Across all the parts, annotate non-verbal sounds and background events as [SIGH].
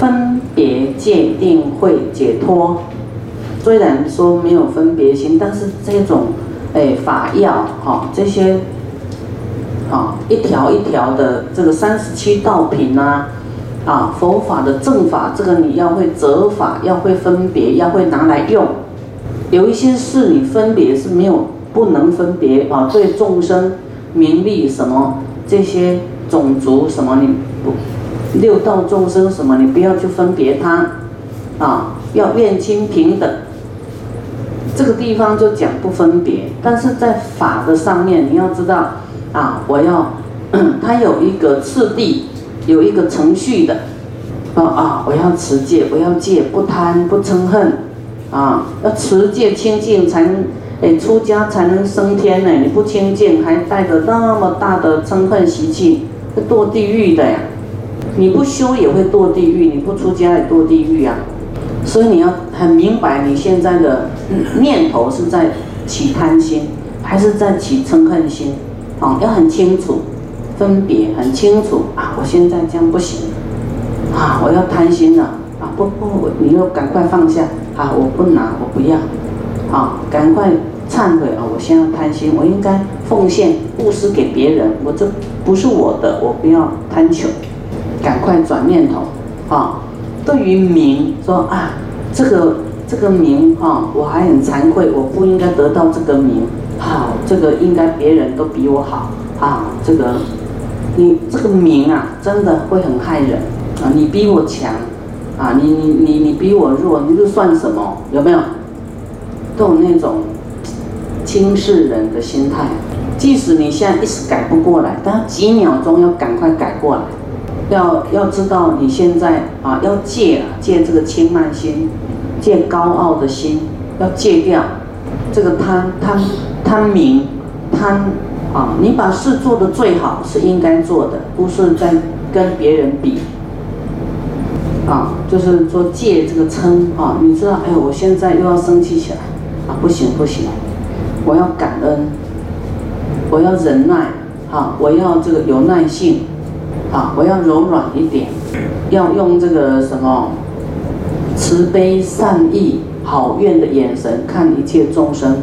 分别界定会解脱。虽然说没有分别心，但是这种哎法要哈这些啊一条一条的这个三十七道品啊啊佛法的正法，这个你要会择法，要会分别，要会拿来用。有一些事你分别是没有不能分别啊，对众生名利什么这些种族什么你不六道众生什么你不要去分别他啊，要愿亲平等。这个地方就讲不分别，但是在法的上面，你要知道啊，我要 [CLEARS THROAT] 它有一个次第，有一个程序的啊啊，我要持戒，我要戒不贪不嗔恨啊，要持戒清净才能哎出家才能升天呢，你不清净还带着那么大的嗔恨习气，堕地狱的呀，你不修也会堕地狱，你不出家也堕地狱啊。所以你要很明白，你现在的念头是在起贪心，还是在起嗔恨心？啊，要很清楚，分别很清楚啊！我现在这样不行，啊，我要贪心了啊！不不，你要赶快放下啊！我不拿，我不要，啊，赶快忏悔啊！我现在贪心，我应该奉献布施给别人，我这不是我的，我不要贪求，赶快转念头，啊！对于名说啊，这个这个名哈，我还很惭愧，我不应该得到这个名，好，这个应该别人都比我好啊，这个你这个名啊，真的会很害人啊，你比我强啊，你你你你比我弱，你这算什么？有没有？都有那种轻视人的心态，即使你现在一时改不过来，但几秒钟要赶快改过来。要要知道你现在啊，要戒啊，戒这个轻慢心，戒高傲的心，要戒掉这个贪贪贪名贪啊！你把事做得最好是应该做的，不是在跟别人比啊。就是说戒这个嗔啊，你知道，哎呦，我现在又要生气起来啊，不行不行，我要感恩，我要忍耐啊，我要这个有耐性。啊，我要柔软一点，要用这个什么慈悲善意、好愿的眼神看一切众生，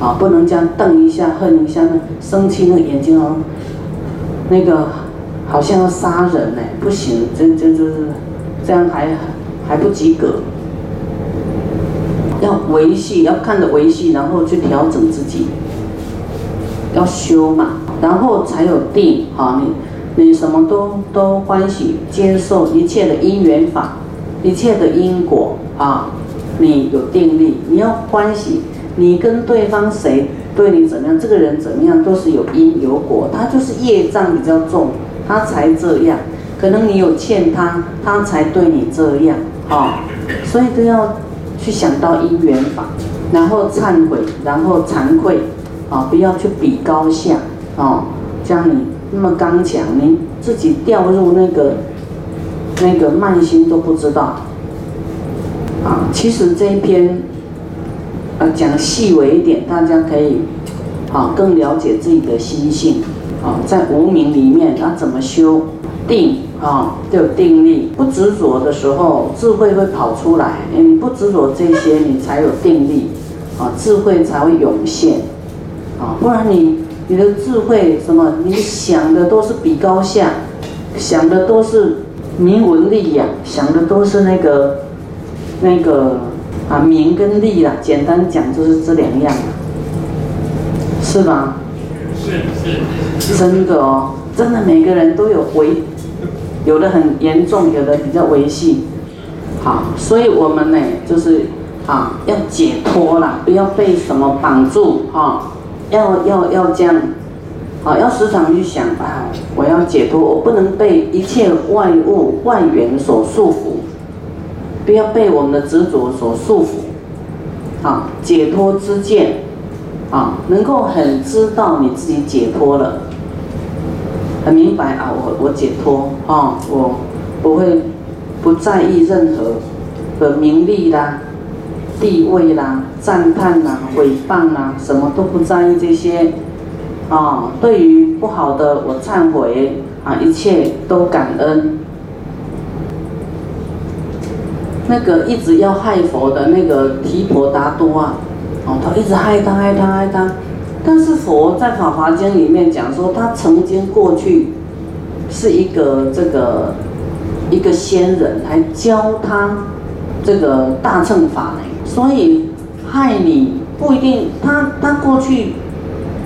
啊，不能这样瞪一下、恨一下，那生气那个眼睛哦，那个好像要杀人呢，不行，这这这是这样还还不及格，要维系，要看着维系，然后去调整自己，要修嘛，然后才有定，啊你。你什么都都欢喜接受一切的因缘法，一切的因果啊，你有定力，你要欢喜，你跟对方谁对你怎么样，这个人怎么样都是有因有果，他就是业障比较重，他才这样，可能你有欠他，他才对你这样，啊，所以都要去想到因缘法，然后忏悔，然后惭愧，啊，不要去比高下，啊，这样你。那么刚强，你自己掉入那个那个慢心都不知道啊！其实这一篇啊讲细微一点，大家可以啊更了解自己的心性啊，在无名里面啊怎么修定啊，就有定力，不执着的时候，智慧会跑出来。你不执着这些，你才有定力啊，智慧才会涌现啊，不然你。你的智慧什么？你想的都是比高下，想的都是名闻利养，想的都是那个那个啊名跟利啦。简单讲就是这两样，是吧？是是。真的哦，真的每个人都有维，有的很严重，有的比较维系。好，所以我们呢就是啊要解脱了，不要被什么绑住哈。要要要这样，好，要时常去想啊，我要解脱，我不能被一切外物外缘所束缚，不要被我们的执着所束缚，啊，解脱之见，啊，能够很知道你自己解脱了，很明白啊，我我解脱啊，我不会不在意任何的名利啦。地位啦、赞叹啦、诽谤啦，什么都不在意这些，啊，对于不好的我忏悔，啊，一切都感恩。那个一直要害佛的那个提婆达多啊，哦，他一直害他害他害他，但是佛在《法华经》里面讲说，他曾经过去是一个这个一个仙人，还教他这个大乘法呢，所以害你不一定，他他过去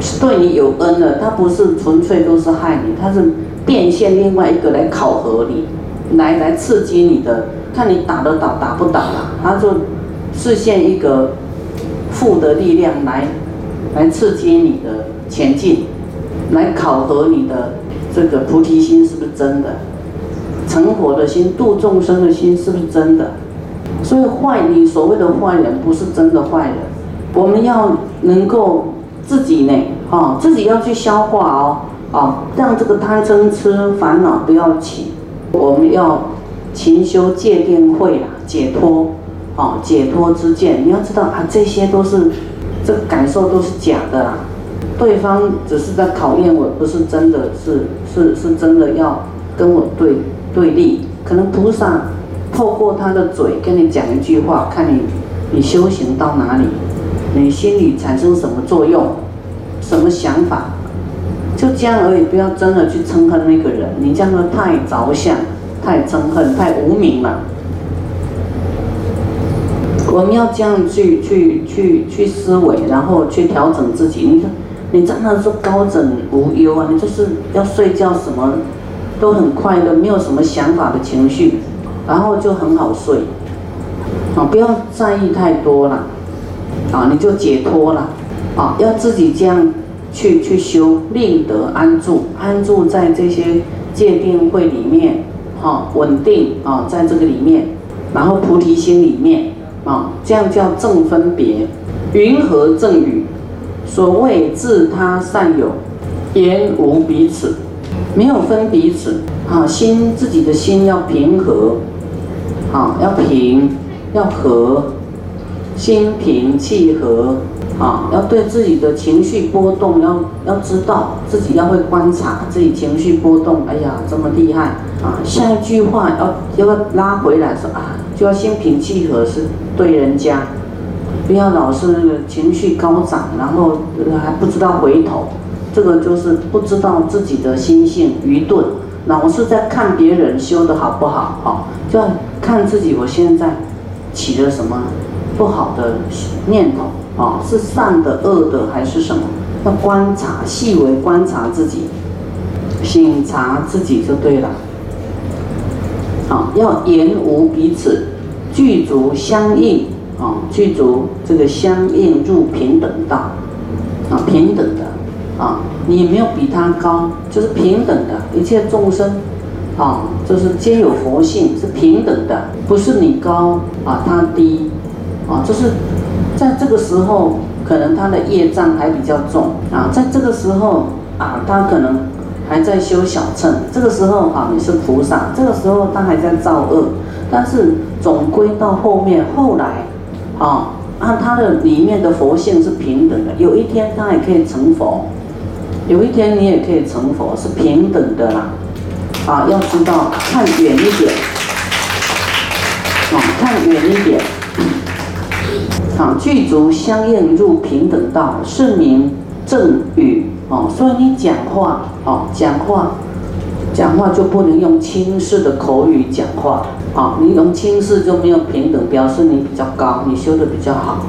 是对你有恩的，他不是纯粹都是害你，他是变现另外一个来考核你，来来刺激你的。看你打得倒打不倒啦，他就视现一个负的力量来来刺激你的前进，来考核你的这个菩提心是不是真的，成佛的心、度众生的心是不是真的？所以坏你所谓的坏人不是真的坏人，我们要能够自己呢，啊，自己要去消化哦，啊，让这个贪嗔痴烦恼不要起，我们要。勤修戒定慧啦，解脱，哦，解脱之见，你要知道啊，这些都是，这感受都是假的啦，对方只是在考验我，不是真的是是是真的要跟我对对立，可能菩萨透过他的嘴跟你讲一句话，看你你修行到哪里，你心里产生什么作用，什么想法，就这样而已，不要真的去憎恨那个人，你这样的太着相。太憎恨，太无名了。我们要这样去去去去思维，然后去调整自己。你说，你真的是高枕无忧啊？你就是要睡觉，什么都很快乐，没有什么想法的情绪，然后就很好睡。啊，不要在意太多了，啊，你就解脱了。啊，要自己这样去去修，令得安住，安住在这些界定会里面。啊，稳定啊，在这个里面，然后菩提心里面啊，这样叫正分别，云何正语。所谓自他善有，言无彼此，没有分彼此啊。心自己的心要平和，啊，要平，要和，心平气和。啊，要对自己的情绪波动，要要知道自己要会观察自己情绪波动。哎呀，这么厉害啊！下一句话要要拉回来说啊，就要心平气和，是对人家，不要老是情绪高涨，然后还不知道回头，这个就是不知道自己的心性愚钝，老是在看别人修的好不好，好就要看自己，我现在起了什么不好的念头。哦，是善的、恶的还是什么？要观察，细微观察自己，醒察自己就对了。好，要言无彼此，具足相应。啊，具足这个相应入平等道。啊，平等的。啊，你没有比他高，就是平等的。一切众生，啊，就是皆有佛性，是平等的，不是你高啊，他低。啊，就是。在这个时候，可能他的业障还比较重啊。在这个时候啊，他可能还在修小乘。这个时候啊，你是菩萨。这个时候他还在造恶，但是总归到后面，后来啊，按他的里面的佛性是平等的。有一天他也可以成佛，有一天你也可以成佛，是平等的啦。啊，要知道看远一点，啊，看远一点。啊，具足相应入平等道，是名正语哦。所以你讲话哦，讲话，讲话就不能用轻视的口语讲话。啊，你用轻视就没有平等，表示你比较高，你修的比较好。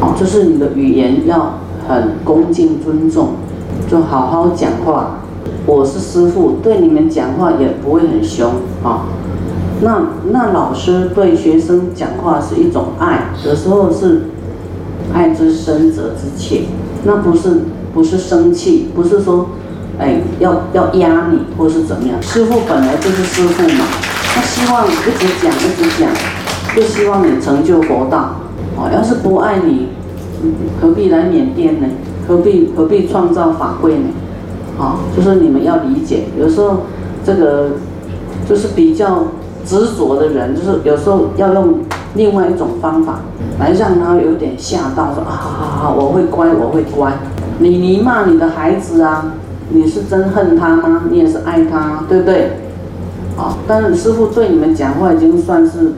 哦，就是你的语言要很恭敬尊重，就好好讲话。我是师傅，对你们讲话也不会很凶啊。那那老师对学生讲话是一种爱，有时候是爱之深责之切，那不是不是生气，不是说哎要要压你或是怎么样。师傅本来就是师傅嘛，他希望一直讲一直讲，就希望你成就佛道。哦，要是不爱你，何必来缅甸呢？何必何必创造法会呢？啊，就是你们要理解，有时候这个就是比较。执着的人，就是有时候要用另外一种方法来让他有点吓到，说啊好好好，我会乖，我会乖。你你骂你的孩子啊，你是真恨他吗？你也是爱他，对不对？啊，但是师傅对你们讲话已经算是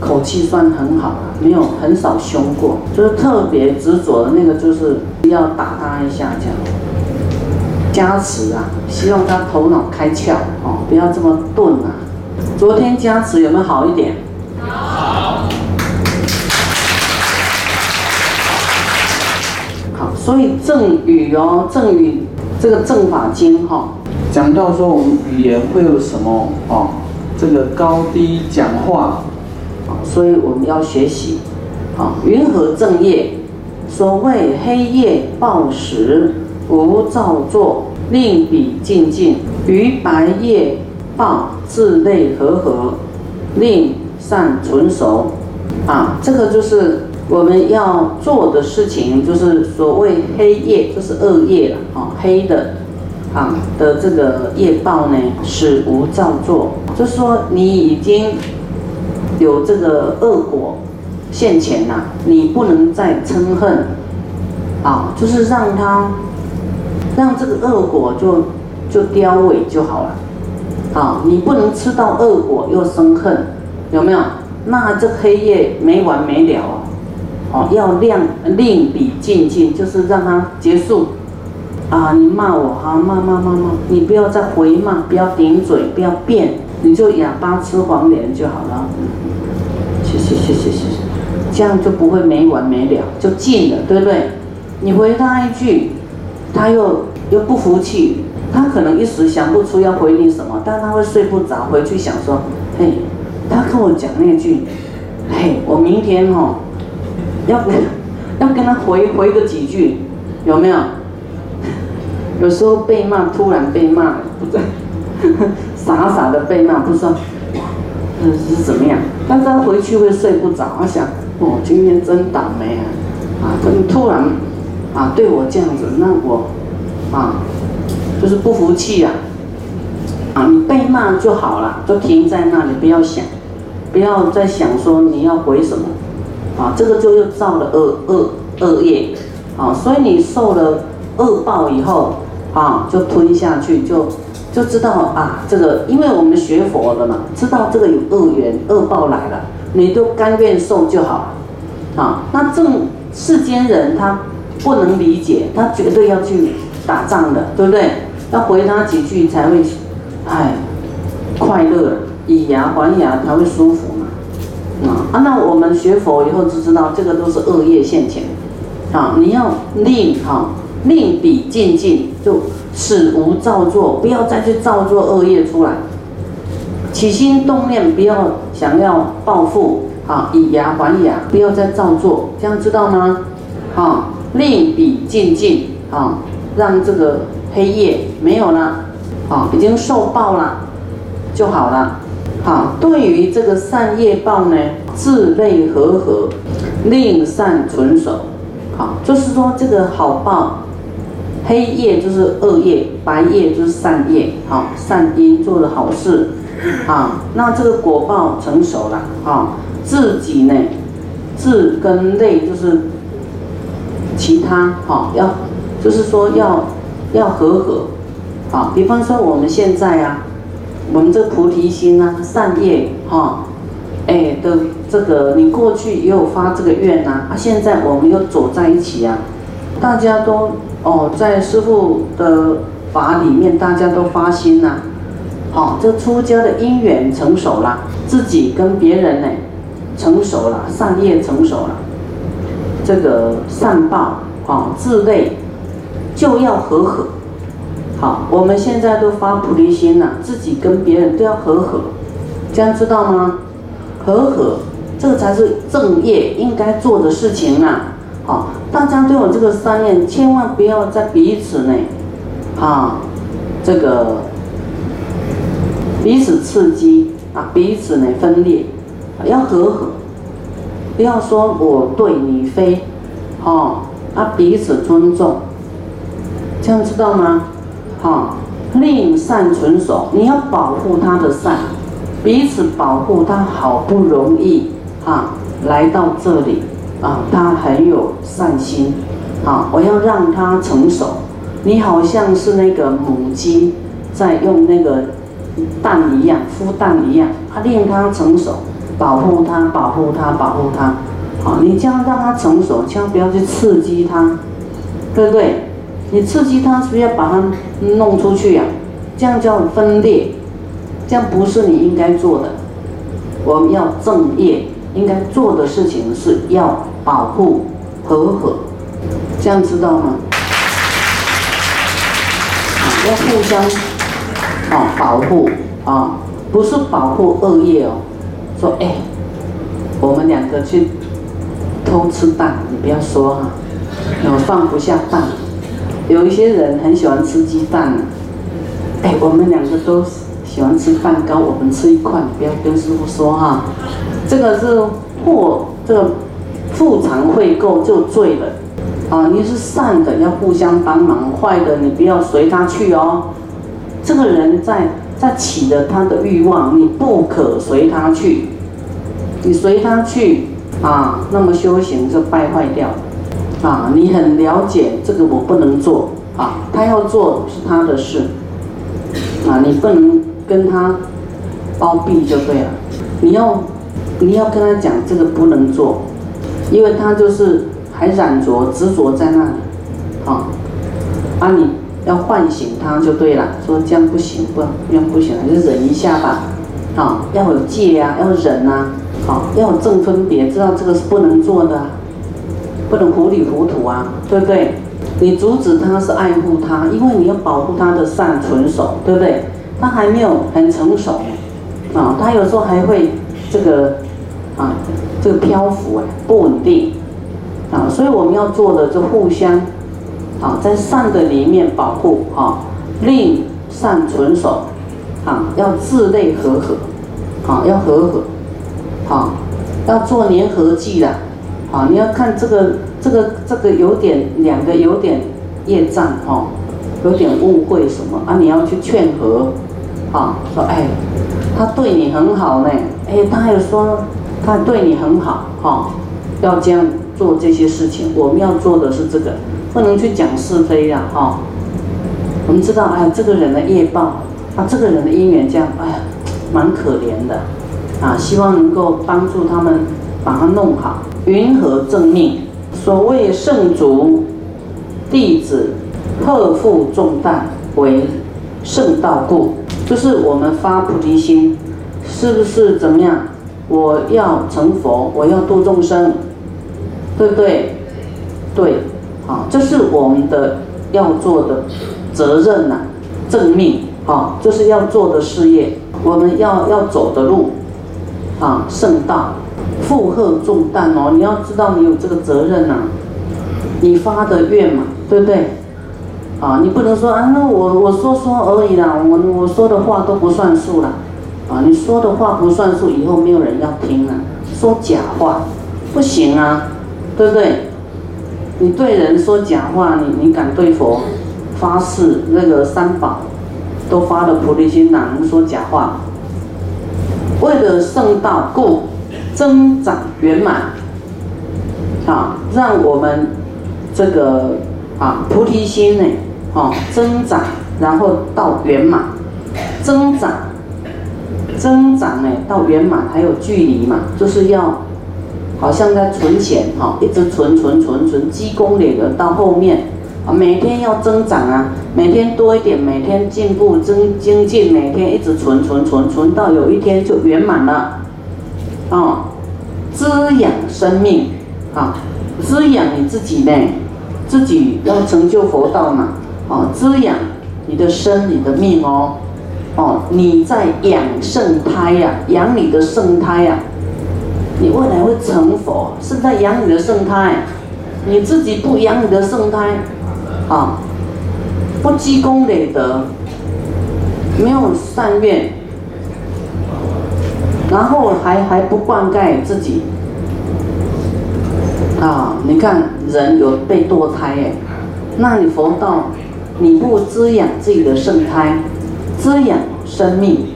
口气算很好了，没有很少凶过，就是特别执着的那个，就是要打他一下这样，加持啊，希望他头脑开窍哦，不要这么钝啊。昨天加持有没有好一点？好。好，所以正语哦，正语这个正法经哈。讲到说我们语言会有什么哦，这个高低讲话啊，所以我们要学习啊。云何正业？所谓黑夜报时无造作，令彼静静；于白夜报自内和合，令善纯熟。啊，这个就是我们要做的事情，就是所谓黑夜，就是恶业了啊，黑的。啊的这个业报呢，是无造作，就是说你已经有这个恶果现前了，你不能再嗔恨，啊，就是让他让这个恶果就就凋萎就好了，啊，你不能吃到恶果又生恨，有没有？那这黑夜没完没了哦，要亮令彼静静，就是让它结束。啊！你骂我哈，骂骂骂骂，你不要再回骂，不要顶嘴，不要变，你就哑巴吃黄连就好了。谢谢谢谢谢谢，这样就不会没完没了，就尽了，对不对？你回他一句，他又又不服气，他可能一时想不出要回你什么，但他会睡不着，回去想说，嘿，他跟我讲那句，嘿，我明天哦，要跟 [LAUGHS] 要跟他回回个几句，有没有？有时候被骂，突然被骂，不在，[LAUGHS] 傻傻的被骂，不知道，嗯是怎么样？但是他回去会睡不着，想，哦，今天真倒霉啊！啊，跟突然，啊，对我这样子，那我，啊，就是不服气呀！啊，你被骂就好了，就停在那里，不要想，不要再想说你要回什么，啊，这个就又造了恶恶恶业，啊，所以你受了恶报以后。啊，就吞下去，就就知道啊，这个，因为我们学佛的嘛，知道这个有恶缘，恶报来了，你都甘愿受就好了。啊，那正世间人他不能理解，他绝对要去打仗的，对不对？要回他几句才会，哎，快乐，以牙还牙才会舒服嘛。啊，那我们学佛以后就知道，这个都是恶业现前。啊，你要令哈。令彼静静，就使无造作，不要再去造作恶业出来。起心动念，不要想要报复啊，以牙还牙，不要再造作，这样知道吗？啊，令彼静静啊，让这个黑夜没有了，啊，已经受报了就好了。好，对于这个善业报呢，自类和合，令善存守。好，就是说这个好报。黑夜就是恶业，白夜就是善业，好善因做的好事，啊，那这个果报成熟了，啊，自己呢，自跟类就是其他，哈，要就是说要要和合，啊，比方说我们现在啊，我们这菩提心啊，善业，哈，哎的这个你过去也有发这个愿呐，啊，现在我们又走在一起啊，大家都。哦，在师父的法里面，大家都发心呐，好，这出家的因缘成熟了，自己跟别人呢成熟了，善业成熟了，这个善报啊，自类就要和合。好，我们现在都发菩提心了，自己跟别人都要和合，这样知道吗？和合，这个才是正业应该做的事情啊。好，大家都有这个三念，千万不要在彼此呢，啊，这个彼此刺激啊，彼此呢分裂，要和和，不要说我对你非，哦，啊彼此尊重，这样知道吗？好，令善存守，你要保护他的善，彼此保护他，好不容易啊来到这里。啊，他很有善心，啊，我要让他成熟。你好像是那个母鸡在用那个蛋一样，孵蛋一样，啊，令它成熟，保护它，保护它，保护它。好，你这样让它成熟，千万不要去刺激它，对不对？你刺激它，是不是要把它弄出去呀？这样叫分裂，这样不是你应该做的。我们要正业，应该做的事情是要保护和合，这样知道吗？啊要互相啊保护啊，不是保护恶业哦。说哎，我们两个去。偷吃蛋，你不要说哈，我放不下蛋。有一些人很喜欢吃鸡蛋，哎，我们两个都喜欢吃蛋糕，我们吃一块，你不要跟师傅说哈。这个是或这个复常会垢就醉了啊！你是善的要互相帮忙，坏的你不要随他去哦。这个人在在起了他的欲望，你不可随他去，你随他去。啊，那么修行就败坏掉。啊，你很了解这个，我不能做。啊，他要做是他的事。啊，你不能跟他包庇就对了。你要，你要跟他讲这个不能做，因为他就是还染着执着在那里。啊，啊，你要唤醒他就对了，说这样不行，不，这样不行，还是忍一下吧。啊，要有戒呀，要忍呐。好，要有正分别，知道这个是不能做的，不能糊里糊涂啊，对不对？你阻止他是爱护他，因为你要保护他的善纯熟，对不对？他还没有很成熟，啊，他有时候还会这个啊，这个漂浮啊，不稳定，啊，所以我们要做的就互相啊，在善的里面保护啊，令善存守，啊，要自内和合，啊，要和合。啊，要做粘合剂的，啊，你要看这个这个这个有点两个有点业障哈，有点误会什么啊？你要去劝和，啊，说哎，他对你很好呢，哎，他还说他对你很好哈，要这样做这些事情，我们要做的是这个，不能去讲是非呀哈。我们知道哎，这个人的业报啊，这个人的因缘这样，哎，蛮可怜的。啊，希望能够帮助他们把它弄好，云何正命。所谓圣族弟子，克负重担为圣道故，就是我们发菩提心，是不是怎么样？我要成佛，我要度众生，对不对？对，啊，这是我们的要做的责任呐，正命啊，这是要做的事业，我们要要走的路。啊，圣道，负荷重担哦！你要知道，你有这个责任呐。你发的愿嘛，对不对？啊，你不能说啊，那我我说说而已啦，我我说的话都不算数啦。啊，你说的话不算数，以后没有人要听了。说假话，不行啊，对不对？你对人说假话，你你敢对佛发誓那个三宝都发了菩提心，哪能说假话？为了圣道故，增长圆满，啊，让我们这个啊菩提心呢，啊增长，然后到圆满，增长，增长呢到圆满还有距离嘛，就是要好像在存钱哈，一直存存存存积功累德到后面。啊，每天要增长啊，每天多一点，每天进步增精进，每天一直存存存存到有一天就圆满了，啊，滋养生命，啊，滋养你自己呢，自己要成就佛道嘛，啊，滋养你的身，你的命哦，哦，你在养圣胎呀，养你的圣胎呀，你未来会成佛，是在养你的圣胎，你自己不养你的圣胎。啊，不积功累德，没有善愿，然后还还不灌溉自己，啊，你看人有被堕胎哎，那你佛道，你不滋养自己的圣胎，滋养生命，